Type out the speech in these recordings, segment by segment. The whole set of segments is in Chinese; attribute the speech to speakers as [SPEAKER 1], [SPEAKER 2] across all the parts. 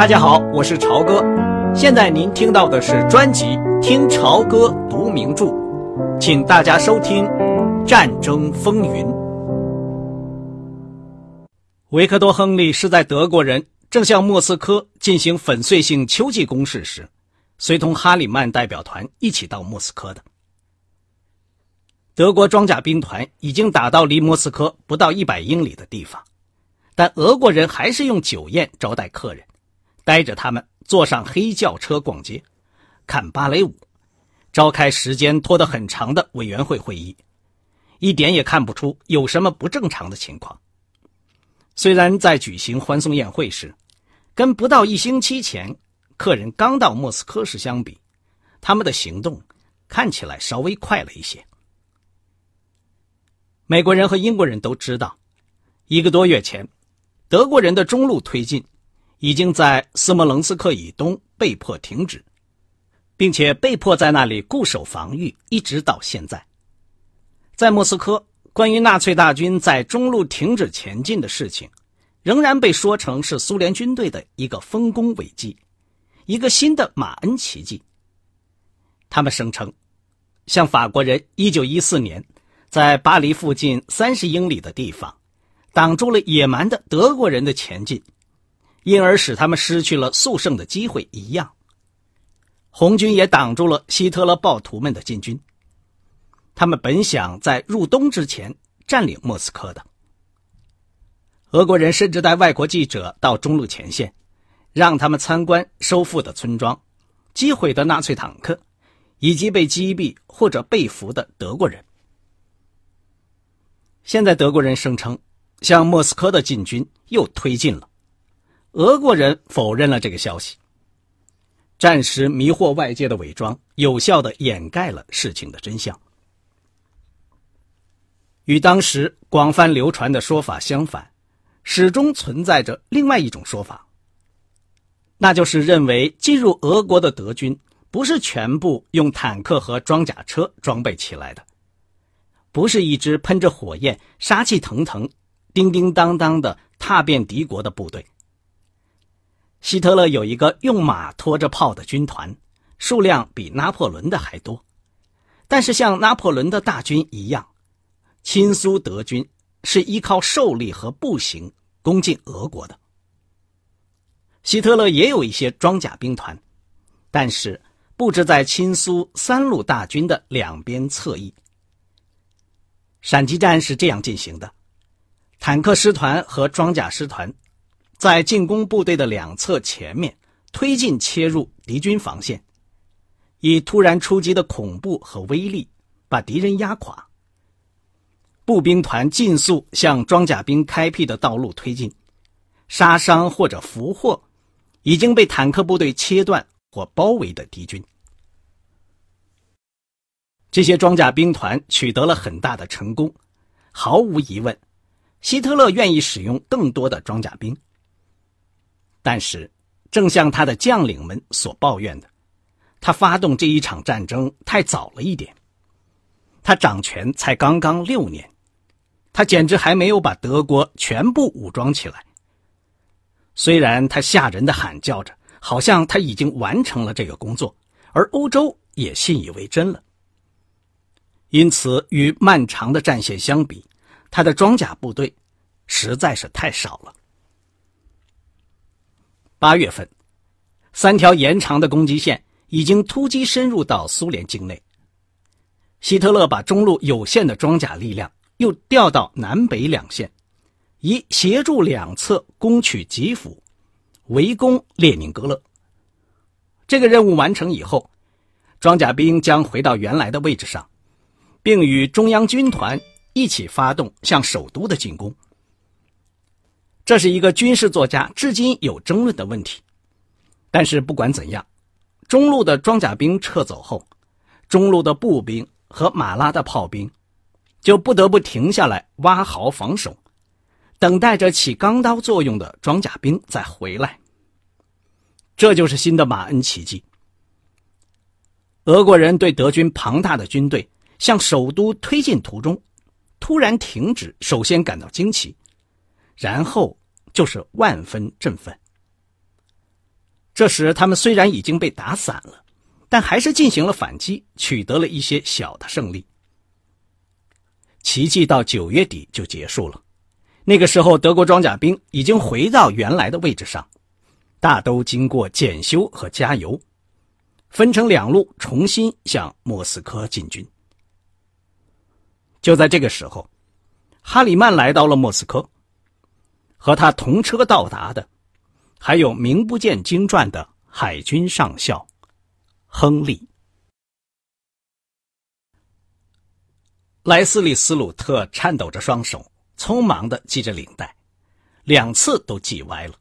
[SPEAKER 1] 大家好，我是朝哥。现在您听到的是专辑《听朝歌读名著》，请大家收听《战争风云》。维克多·亨利是在德国人正向莫斯科进行粉碎性秋季攻势时，随同哈里曼代表团一起到莫斯科的。德国装甲兵团已经打到离莫斯科不到一百英里的地方，但俄国人还是用酒宴招待客人。带着他们坐上黑轿车逛街，看芭蕾舞，召开时间拖得很长的委员会会议，一点也看不出有什么不正常的情况。虽然在举行欢送宴会时，跟不到一星期前客人刚到莫斯科时相比，他们的行动看起来稍微快了一些。美国人和英国人都知道，一个多月前，德国人的中路推进。已经在斯摩棱斯克以东被迫停止，并且被迫在那里固守防御，一直到现在。在莫斯科，关于纳粹大军在中路停止前进的事情，仍然被说成是苏联军队的一个丰功伟绩，一个新的马恩奇迹。他们声称，像法国人1914年在巴黎附近30英里的地方，挡住了野蛮的德国人的前进。因而使他们失去了速胜的机会一样，红军也挡住了希特勒暴徒们的进军。他们本想在入冬之前占领莫斯科的。俄国人甚至带外国记者到中路前线，让他们参观收复的村庄、击毁的纳粹坦克，以及被击毙或者被俘的德国人。现在德国人声称，向莫斯科的进军又推进了。俄国人否认了这个消息，暂时迷惑外界的伪装，有效的掩盖了事情的真相。与当时广泛流传的说法相反，始终存在着另外一种说法，那就是认为进入俄国的德军不是全部用坦克和装甲车装备起来的，不是一支喷着火焰、杀气腾腾、叮叮当当的踏遍敌国的部队。希特勒有一个用马拖着炮的军团，数量比拿破仑的还多，但是像拿破仑的大军一样，亲苏德军是依靠兽力和步行攻进俄国的。希特勒也有一些装甲兵团，但是布置在亲苏三路大军的两边侧翼。闪击战是这样进行的：坦克师团和装甲师团。在进攻部队的两侧前面推进切入敌军防线，以突然出击的恐怖和威力把敌人压垮。步兵团尽速向装甲兵开辟的道路推进，杀伤或者俘获已经被坦克部队切断或包围的敌军。这些装甲兵团取得了很大的成功，毫无疑问，希特勒愿意使用更多的装甲兵。但是，正像他的将领们所抱怨的，他发动这一场战争太早了一点。他掌权才刚刚六年，他简直还没有把德国全部武装起来。虽然他吓人的喊叫着，好像他已经完成了这个工作，而欧洲也信以为真了。因此，与漫长的战线相比，他的装甲部队实在是太少了。八月份，三条延长的攻击线已经突击深入到苏联境内。希特勒把中路有限的装甲力量又调到南北两线，以协助两侧攻取基辅、围攻列宁格勒。这个任务完成以后，装甲兵将回到原来的位置上，并与中央军团一起发动向首都的进攻。这是一个军事作家至今有争论的问题，但是不管怎样，中路的装甲兵撤走后，中路的步兵和马拉的炮兵就不得不停下来挖壕防守，等待着起钢刀作用的装甲兵再回来。这就是新的马恩奇迹。俄国人对德军庞大的军队向首都推进途中突然停止，首先感到惊奇，然后。就是万分振奋。这时他们虽然已经被打散了，但还是进行了反击，取得了一些小的胜利。奇迹到九月底就结束了。那个时候，德国装甲兵已经回到原来的位置上，大都经过检修和加油，分成两路重新向莫斯科进军。就在这个时候，哈里曼来到了莫斯科，和他同车到达的，还有名不见经传的海军上校亨利。莱斯利·斯鲁特颤抖着双手。匆忙的系着领带，两次都系歪了。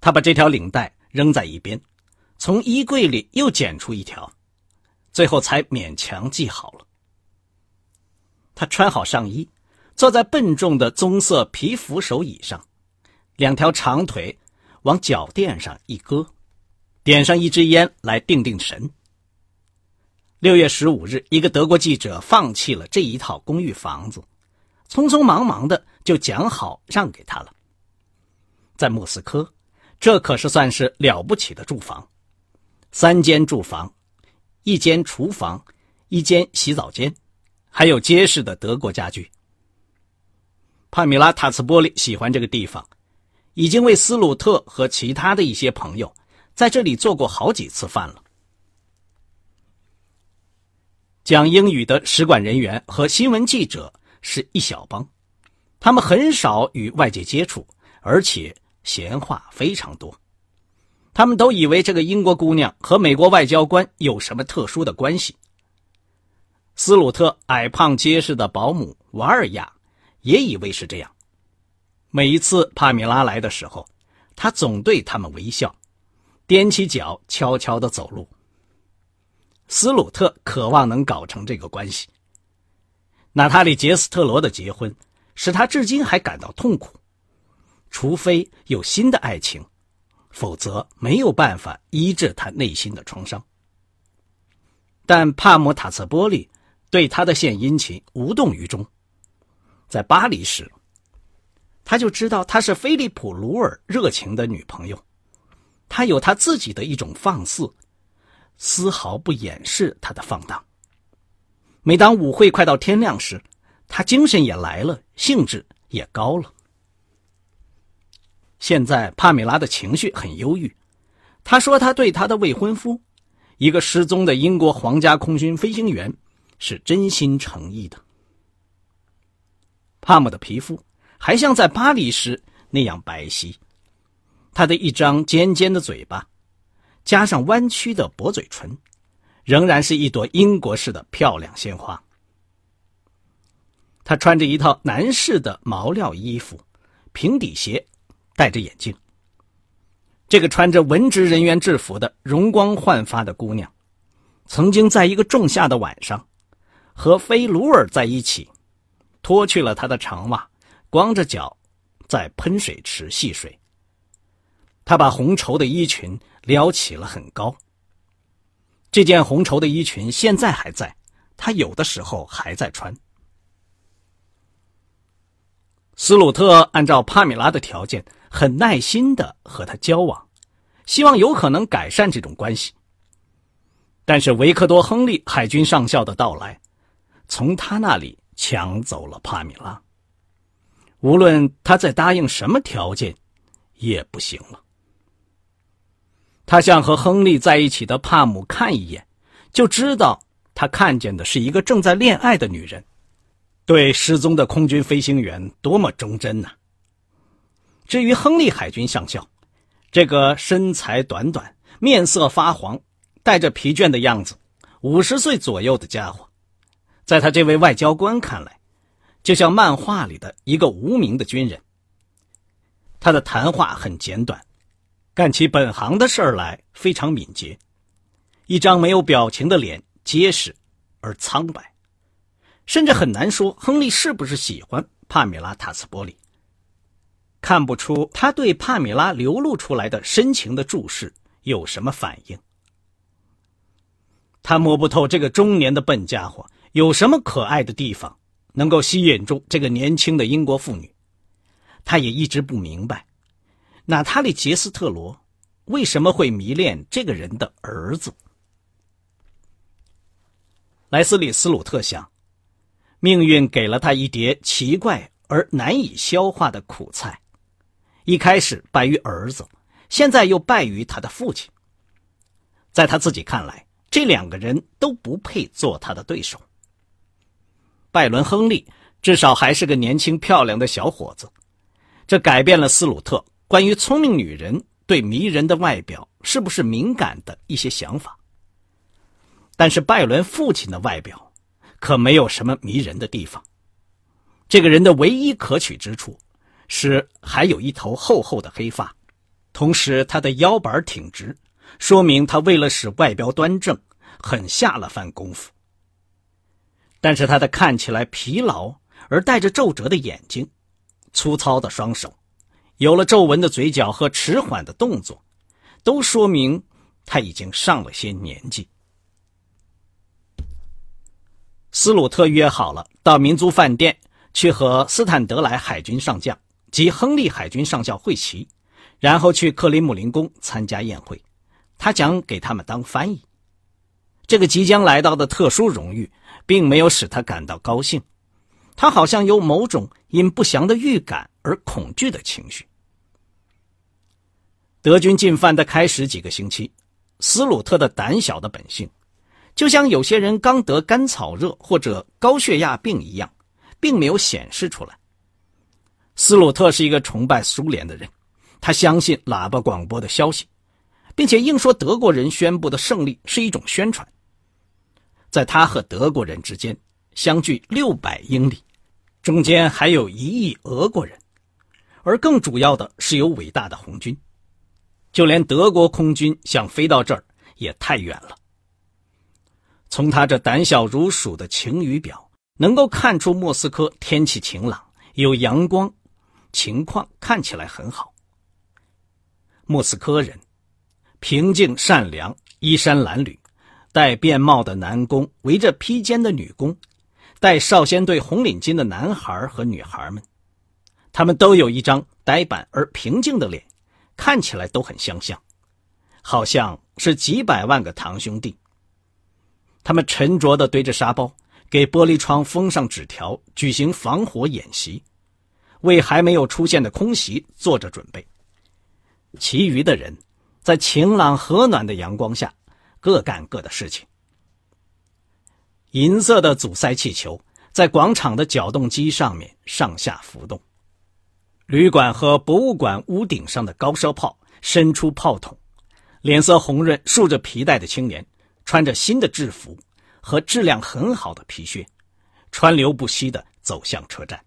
[SPEAKER 1] 他把这条领带扔在一边，从衣柜里又捡出一条，最后才勉强系好了。他穿好上衣，坐在笨重的棕色皮扶手椅上，两条长腿往脚垫上一搁，点上一支烟来定定神。六月十五日，一个德国记者放弃了这一套公寓房子。匆匆忙忙的就讲好让给他了。在莫斯科，这可是算是了不起的住房，三间住房，一间厨房，一间洗澡间，还有结实的德国家具。帕米拉·塔茨波利喜欢这个地方，已经为斯鲁特和其他的一些朋友在这里做过好几次饭了。讲英语的使馆人员和新闻记者。是一小帮，他们很少与外界接触，而且闲话非常多。他们都以为这个英国姑娘和美国外交官有什么特殊的关系。斯鲁特矮胖结实的保姆瓦尔亚也以为是这样。每一次帕米拉来的时候，他总对他们微笑，踮起脚悄悄地走路。斯鲁特渴望能搞成这个关系。娜塔莉·杰斯特罗的结婚使他至今还感到痛苦，除非有新的爱情，否则没有办法医治他内心的创伤。但帕姆塔茨波利对他的献殷勤无动于衷。在巴黎时，他就知道她是菲利普·鲁尔热情的女朋友，他有他自己的一种放肆，丝毫不掩饰他的放荡。每当舞会快到天亮时，他精神也来了，兴致也高了。现在帕米拉的情绪很忧郁，她说她对她的未婚夫，一个失踪的英国皇家空军飞行员，是真心诚意的。帕姆的皮肤还像在巴黎时那样白皙，他的一张尖尖的嘴巴，加上弯曲的薄嘴唇。仍然是一朵英国式的漂亮鲜花。他穿着一套男士的毛料衣服，平底鞋，戴着眼镜。这个穿着文职人员制服的容光焕发的姑娘，曾经在一个仲夏的晚上，和菲鲁尔在一起，脱去了他的长袜，光着脚，在喷水池戏水。他把红绸的衣裙撩起了很高。这件红绸的衣裙现在还在，他有的时候还在穿。斯鲁特按照帕米拉的条件，很耐心的和他交往，希望有可能改善这种关系。但是维克多·亨利海军上校的到来，从他那里抢走了帕米拉。无论他再答应什么条件，也不行了。他向和亨利在一起的帕姆看一眼，就知道他看见的是一个正在恋爱的女人，对失踪的空军飞行员多么忠贞呐！至于亨利海军上校，这个身材短短、面色发黄、带着疲倦的样子、五十岁左右的家伙，在他这位外交官看来，就像漫画里的一个无名的军人。他的谈话很简短。干起本行的事儿来非常敏捷，一张没有表情的脸结实而苍白，甚至很难说亨利是不是喜欢帕米拉·塔斯波利。看不出他对帕米拉流露出来的深情的注视有什么反应。他摸不透这个中年的笨家伙有什么可爱的地方能够吸引住这个年轻的英国妇女，他也一直不明白。娜塔莉·杰斯特罗为什么会迷恋这个人的儿子。莱斯利·斯鲁特想，命运给了他一碟奇怪而难以消化的苦菜，一开始败于儿子，现在又败于他的父亲。在他自己看来，这两个人都不配做他的对手。拜伦·亨利至少还是个年轻漂亮的小伙子，这改变了斯鲁特关于聪明女人对迷人的外表是不是敏感的一些想法。但是拜伦父亲的外表，可没有什么迷人的地方。这个人的唯一可取之处，是还有一头厚厚的黑发，同时他的腰板挺直，说明他为了使外表端正，很下了番功夫。但是他的看起来疲劳而带着皱褶的眼睛，粗糙的双手，有了皱纹的嘴角和迟缓的动作，都说明他已经上了些年纪。斯鲁特约好了到民族饭店去和斯坦德莱海军上将及亨利海军上校会齐，然后去克里姆林宫参加宴会。他将给他们当翻译。这个即将来到的特殊荣誉，并没有使他感到高兴。他好像有某种因不祥的预感而恐惧的情绪。德军进犯的开始几个星期，斯鲁特的胆小的本性。就像有些人刚得甘草热或者高血压病一样，并没有显示出来。斯鲁特是一个崇拜苏联的人，他相信喇叭广播的消息，并且硬说德国人宣布的胜利是一种宣传。在他和德国人之间相距六百英里，中间还有一亿俄国人，而更主要的是有伟大的红军，就连德国空军想飞到这儿也太远了。从他这胆小如鼠的晴雨表，能够看出莫斯科天气晴朗，有阳光，情况看起来很好。莫斯科人，平静善良，衣衫褴褛，戴便帽的男工围着披肩的女工，戴少先队红领巾的男孩和女孩们，他们都有一张呆板而平静的脸，看起来都很相像，好像是几百万个堂兄弟。他们沉着地堆着沙包，给玻璃窗封上纸条，举行防火演习，为还没有出现的空袭做着准备。其余的人，在晴朗和暖的阳光下，各干各的事情。银色的阻塞气球在广场的搅动机上面上下浮动，旅馆和博物馆屋顶上的高射炮伸出炮筒，脸色红润、竖着皮带的青年。穿着新的制服和质量很好的皮靴，川流不息地走向车站。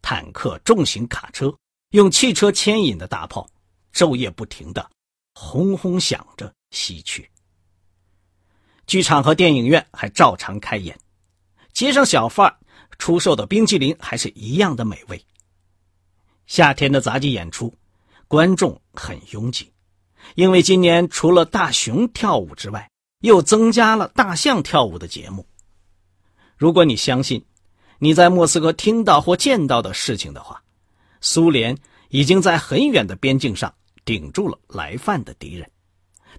[SPEAKER 1] 坦克、重型卡车用汽车牵引的大炮，昼夜不停地轰轰响着西去。剧场和电影院还照常开演，街上小贩出售的冰淇淋还是一样的美味。夏天的杂技演出，观众很拥挤。因为今年除了大熊跳舞之外，又增加了大象跳舞的节目。如果你相信你在莫斯科听到或见到的事情的话，苏联已经在很远的边境上顶住了来犯的敌人，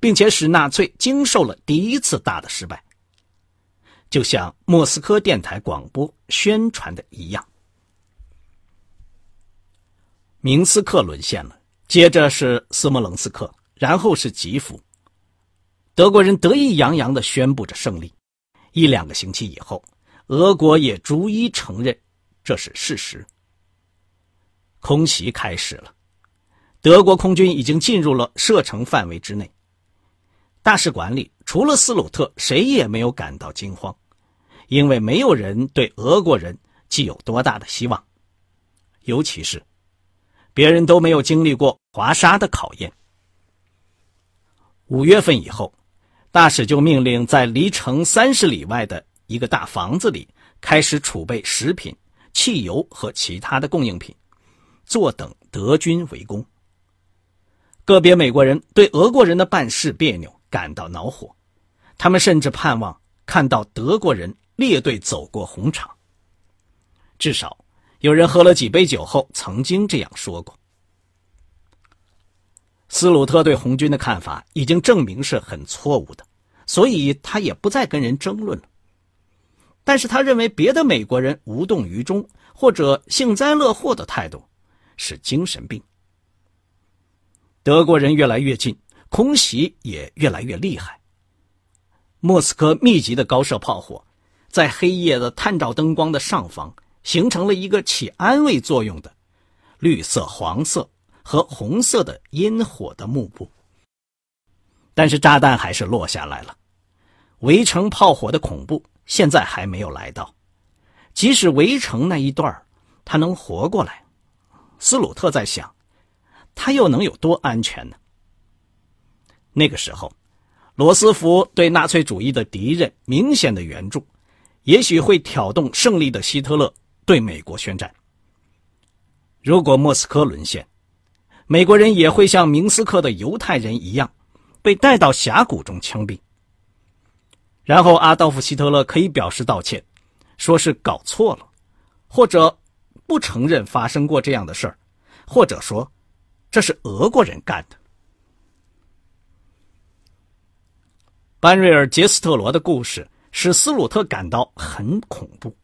[SPEAKER 1] 并且使纳粹经受了第一次大的失败，就像莫斯科电台广播宣传的一样。明斯克沦陷了，接着是斯摩棱斯克。然后是吉夫，德国人得意洋洋地宣布着胜利。一两个星期以后，俄国也逐一承认这是事实。空袭开始了，德国空军已经进入了射程范围之内。大使馆里除了斯鲁特，谁也没有感到惊慌，因为没有人对俄国人寄有多大的希望，尤其是别人都没有经历过华沙的考验。五月份以后，大使就命令在离城三十里外的一个大房子里开始储备食品、汽油和其他的供应品，坐等德军围攻。个别美国人对俄国人的办事别扭感到恼火，他们甚至盼望看到德国人列队走过红场。至少有人喝了几杯酒后曾经这样说过。斯鲁特对红军的看法已经证明是很错误的，所以他也不再跟人争论了。但是他认为别的美国人无动于衷或者幸灾乐祸的态度是精神病。德国人越来越近，空袭也越来越厉害。莫斯科密集的高射炮火，在黑夜的探照灯光的上方，形成了一个起安慰作用的绿色、黄色。和红色的烟火的幕布，但是炸弹还是落下来了。围城炮火的恐怖现在还没有来到。即使围城那一段他能活过来，斯鲁特在想，他又能有多安全呢？那个时候，罗斯福对纳粹主义的敌人明显的援助，也许会挑动胜利的希特勒对美国宣战。如果莫斯科沦陷，美国人也会像明斯克的犹太人一样，被带到峡谷中枪毙。然后阿道夫·希特勒可以表示道歉，说是搞错了，或者不承认发生过这样的事儿，或者说这是俄国人干的。班瑞尔·杰斯特罗的故事使斯鲁特感到很恐怖。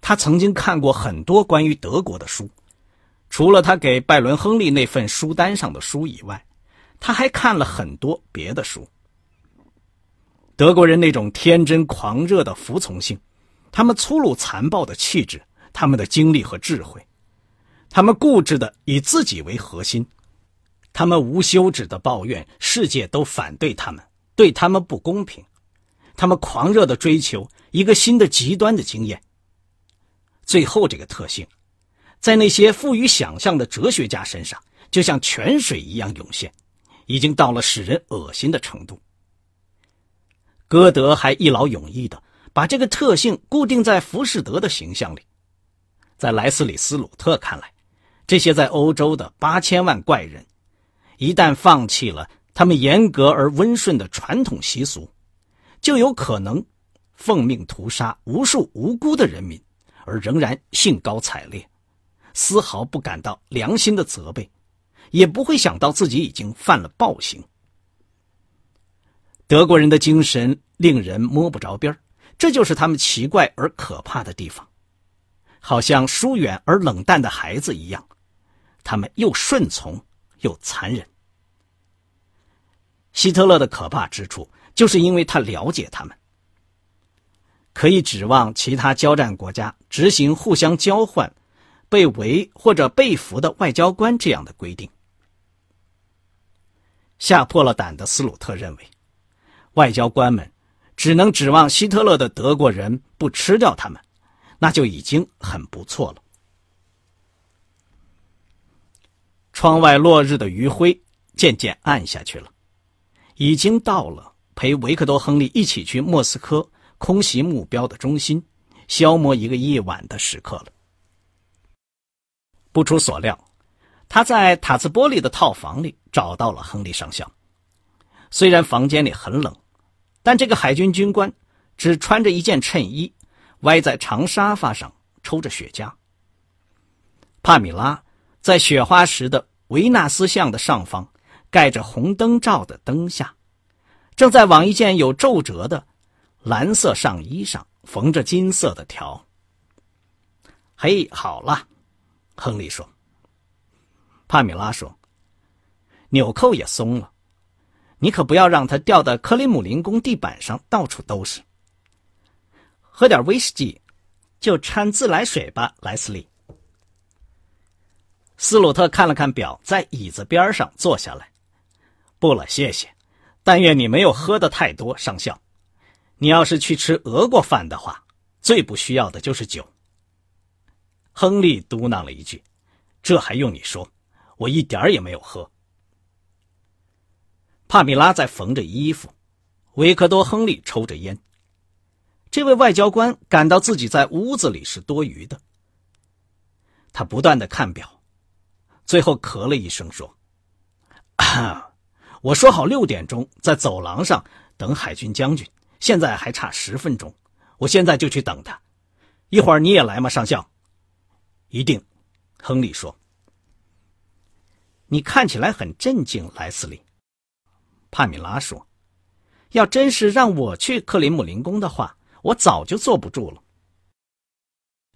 [SPEAKER 1] 他曾经看过很多关于德国的书。除了他给拜伦·亨利那份书单上的书以外，他还看了很多别的书。德国人那种天真狂热的服从性，他们粗鲁残暴的气质，他们的精力和智慧，他们固执的以自己为核心，他们无休止的抱怨世界都反对他们，对他们不公平，他们狂热的追求一个新的极端的经验。最后这个特性。在那些富于想象的哲学家身上，就像泉水一样涌现，已经到了使人恶心的程度。歌德还一劳永逸的把这个特性固定在浮士德的形象里。在莱斯里斯鲁特看来，这些在欧洲的八千万怪人，一旦放弃了他们严格而温顺的传统习俗，就有可能奉命屠杀无数无辜的人民，而仍然兴高采烈。丝毫不感到良心的责备，也不会想到自己已经犯了暴行。德国人的精神令人摸不着边这就是他们奇怪而可怕的地方，好像疏远而冷淡的孩子一样，他们又顺从又残忍。希特勒的可怕之处，就是因为他了解他们，可以指望其他交战国家执行互相交换。被围或者被俘的外交官这样的规定，吓破了胆的斯鲁特认为，外交官们只能指望希特勒的德国人不吃掉他们，那就已经很不错了。窗外落日的余晖渐渐暗下去了，已经到了陪维克多·亨利一起去莫斯科空袭目标的中心，消磨一个夜晚的时刻了。不出所料，他在塔兹波利的套房里找到了亨利上校。虽然房间里很冷，但这个海军军官只穿着一件衬衣，歪在长沙发上抽着雪茄。帕米拉在雪花石的维纳斯像的上方盖着红灯罩的灯下，正在往一件有皱褶的蓝色上衣上缝着金色的条。嘿，好了。亨利说：“帕米拉说，纽扣也松了，你可不要让它掉在克里姆林宫地板上，到处都是。喝点威士忌，就掺自来水吧，莱斯利。”斯鲁特看了看表，在椅子边上坐下来。“不了，谢谢。但愿你没有喝的太多，上校。你要是去吃俄国饭的话，最不需要的就是酒。”亨利嘟囔了一句：“这还用你说？我一点也没有喝。”帕米拉在缝着衣服，维克多·亨利抽着烟。这位外交官感到自己在屋子里是多余的。他不断的看表，最后咳了一声说：“ 我说好六点钟在走廊上等海军将军，现在还差十分钟，我现在就去等他。一会儿你也来吗，上校？”一定，亨利说：“你看起来很镇静，莱斯利。”帕米拉说：“要真是让我去克林姆林宫的话，我早就坐不住了。”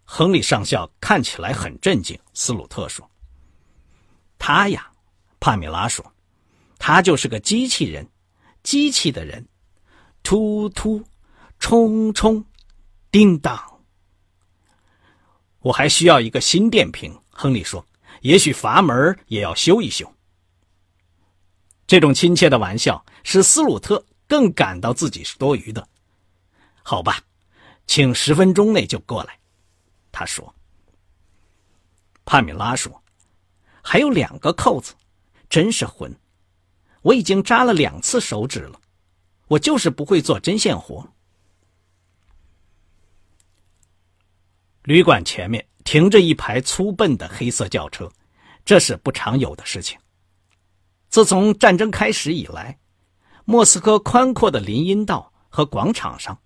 [SPEAKER 1] 亨利上校看起来很镇静，斯鲁特说：“他呀。”帕米拉说：“他就是个机器人，机器的人，突突，冲冲，叮当。”我还需要一个新电瓶，亨利说：“也许阀门也要修一修。”这种亲切的玩笑使斯鲁特更感到自己是多余的。好吧，请十分钟内就过来，他说。帕米拉说：“还有两个扣子，真是混！我已经扎了两次手指了，我就是不会做针线活。”旅馆前面停着一排粗笨的黑色轿车，这是不常有的事情。自从战争开始以来，莫斯科宽阔的林荫道和广场上，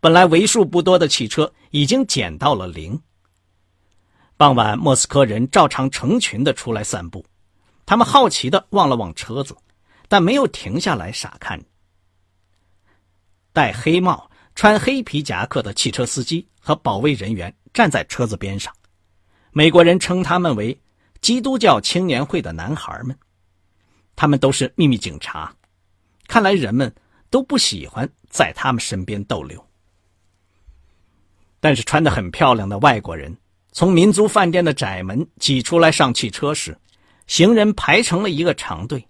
[SPEAKER 1] 本来为数不多的汽车已经减到了零。傍晚，莫斯科人照常成群的出来散步，他们好奇的望了望车子，但没有停下来傻看。戴黑帽、穿黑皮夹克的汽车司机和保卫人员。站在车子边上，美国人称他们为“基督教青年会的男孩们”，他们都是秘密警察。看来人们都不喜欢在他们身边逗留。但是穿得很漂亮的外国人从民族饭店的窄门挤出来上汽车时，行人排成了一个长队。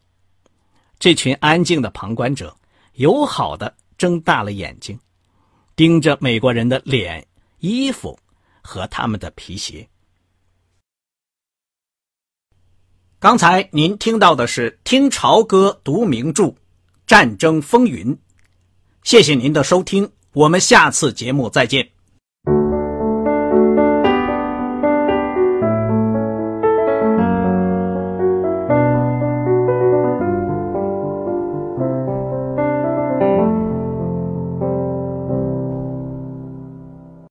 [SPEAKER 1] 这群安静的旁观者友好的睁大了眼睛，盯着美国人的脸、衣服。和他们的皮鞋。刚才您听到的是《听潮歌读名著：战争风云》，谢谢您的收听，我们下次节目再见。